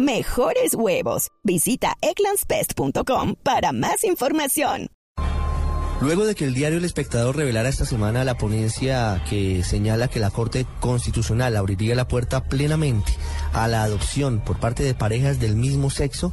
Mejores huevos. Visita egglandsbest.com para más información. Luego de que el diario El Espectador revelara esta semana la ponencia que señala que la Corte Constitucional abriría la puerta plenamente a la adopción por parte de parejas del mismo sexo,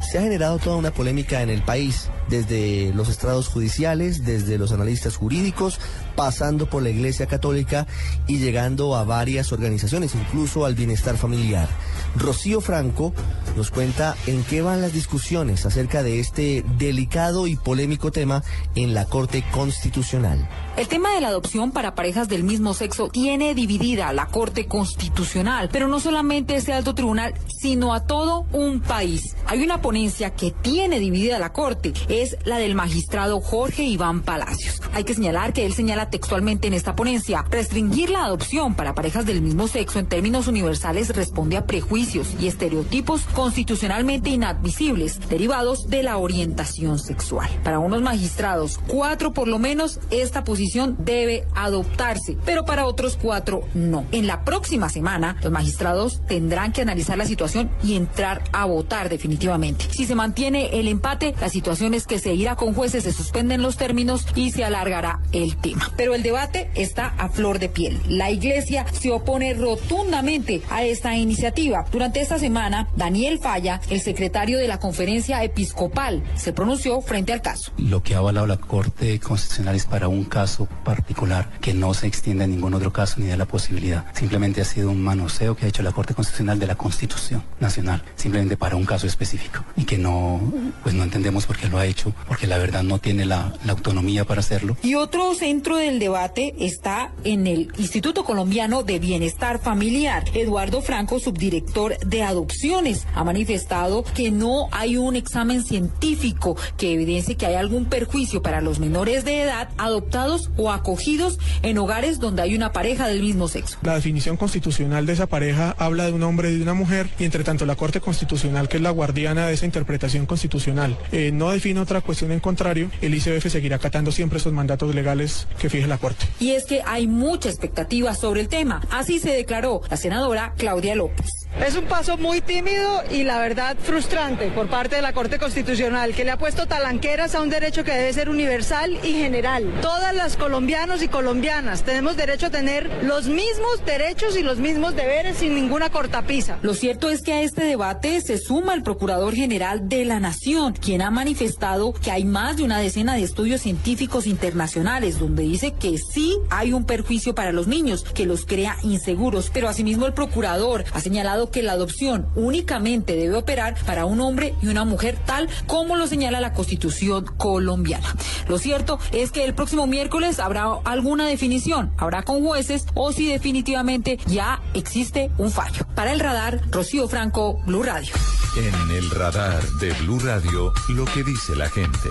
se ha generado toda una polémica en el país, desde los estrados judiciales, desde los analistas jurídicos, pasando por la Iglesia Católica y llegando a varias organizaciones, incluso al bienestar familiar. Rocío Franco nos cuenta en qué van las discusiones acerca de este delicado y polémico tema en la Corte Constitucional. El tema de la adopción para parejas del mismo sexo tiene dividida la Corte Constitucional, pero no solamente ese alto tribunal, sino a todo un país. Hay una ponencia que tiene dividida la Corte, es la del magistrado Jorge Iván Palacios. Hay que señalar que él señala textualmente en esta ponencia, restringir la adopción para parejas del mismo sexo en términos universales responde a prejuicios y estereotipos constitucionalmente inadmisibles derivados de la orientación sexual. Para unos magistrados, cuatro por lo menos, esta posición debe adoptarse, pero para otros cuatro no. En la próxima semana, los magistrados tendrán que analizar la situación y entrar a votar definitivamente. Si se mantiene el empate, la situación es que se irá con jueces, se suspenden los términos y se alargará el tema. Pero el debate está a flor de piel. La Iglesia se opone rotundamente a esta iniciativa. Durante esta semana, Daniel Falla, el secretario de la conferencia episcopal, se pronunció frente al caso. Lo que ha avalado la Corte Constitucional es para un caso particular que no se extiende a ningún otro caso ni de la posibilidad. Simplemente ha sido un manoseo que ha hecho la Corte Constitucional de la Constitución Nacional, simplemente para un caso específico y que no, pues no entendemos por qué lo ha hecho, porque la verdad no tiene la, la autonomía para hacerlo. Y otro centro del debate está en el Instituto Colombiano de Bienestar Familiar. Eduardo Franco, subdirector de adopciones, ha manifestado que no hay un examen científico que evidencie que hay algún perjuicio para los menores de edad adoptados o acogidos en hogares donde hay una pareja del mismo sexo. La definición constitucional de esa pareja habla de un hombre y de una mujer y entre tanto la Corte Constitucional, que es la guardiana de esa interpretación constitucional, eh, no define otra cuestión en contrario, el ICBF seguirá acatando siempre esos mandatos legales que fije la Corte. Y es que hay mucha expectativa sobre el tema. Así se declaró la senadora Claudia López. Es un paso muy tímido y la verdad frustrante por parte de la Corte Constitucional, que le ha puesto talanqueras a un derecho que debe ser universal y general. Todas las colombianos y colombianas tenemos derecho a tener los mismos derechos y los mismos deberes sin ninguna cortapisa. Lo cierto es que a este debate se suma el Procurador General de la Nación, quien ha manifestado que hay más de una decena de estudios científicos internacionales donde dice que sí hay un perjuicio para los niños, que los crea inseguros, pero asimismo el Procurador ha señalado que la adopción únicamente debe operar para un hombre y una mujer tal como lo señala la Constitución colombiana. Lo cierto es que el próximo miércoles habrá alguna definición, habrá con jueces o si definitivamente ya existe un fallo. Para el radar, Rocío Franco, Blue Radio. En el radar de Blue Radio, lo que dice la gente.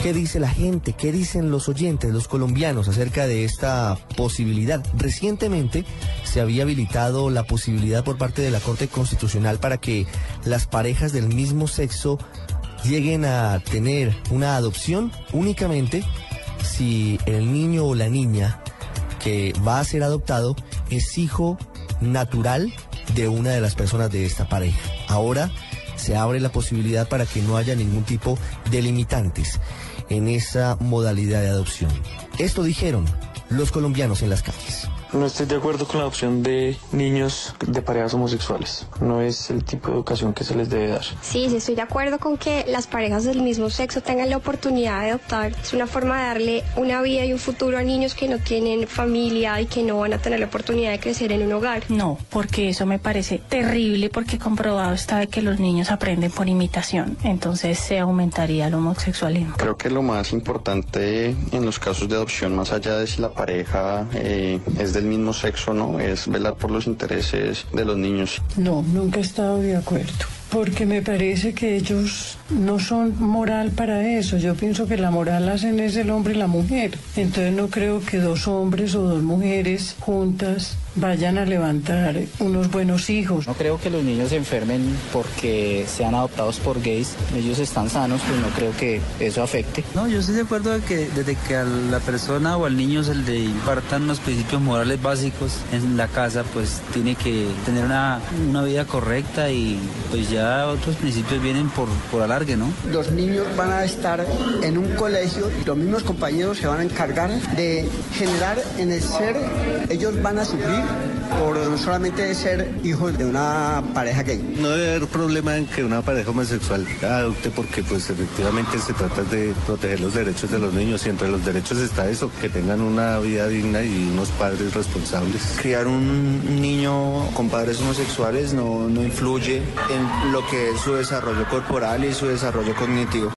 ¿Qué dice la gente? ¿Qué dicen los oyentes, los colombianos acerca de esta posibilidad? Recientemente se había habilitado la posibilidad por parte de la Corte Constitucional para que las parejas del mismo sexo lleguen a tener una adopción únicamente si el niño o la niña que va a ser adoptado es hijo natural de una de las personas de esta pareja. Ahora se abre la posibilidad para que no haya ningún tipo de limitantes en esa modalidad de adopción. Esto dijeron los colombianos en las calles. No estoy de acuerdo con la adopción de niños de parejas homosexuales. No es el tipo de educación que se les debe dar. Sí, sí, estoy de acuerdo con que las parejas del mismo sexo tengan la oportunidad de adoptar. Es una forma de darle una vida y un futuro a niños que no tienen familia y que no van a tener la oportunidad de crecer en un hogar. No, porque eso me parece terrible porque comprobado está de que los niños aprenden por imitación. Entonces se aumentaría el homosexualismo. Creo que lo más importante en los casos de adopción, más allá de si la pareja eh, es mismo sexo, ¿no? Es velar por los intereses de los niños. No, nunca he estado de acuerdo porque me parece que ellos no son moral para eso. Yo pienso que la moral hacen es el hombre y la mujer. Entonces no creo que dos hombres o dos mujeres juntas vayan a levantar unos buenos hijos. No creo que los niños se enfermen porque sean adoptados por gays. Ellos están sanos, pues no creo que eso afecte. No, yo estoy de acuerdo de que desde que a la persona o al niño se le impartan los principios morales básicos en la casa, pues tiene que tener una, una vida correcta y pues ya otros principios vienen por, por alargue, ¿no? Los niños van a estar en un colegio y los mismos compañeros se van a encargar de generar en el ser, ellos van a sufrir por solamente ser hijos de una pareja gay. No debe haber problema en que una pareja homosexual adopte porque pues efectivamente se trata de proteger los derechos de los niños y entre los derechos está eso, que tengan una vida digna y unos padres responsables. Criar un niño con padres homosexuales no, no influye en lo que es su desarrollo corporal y su desarrollo cognitivo.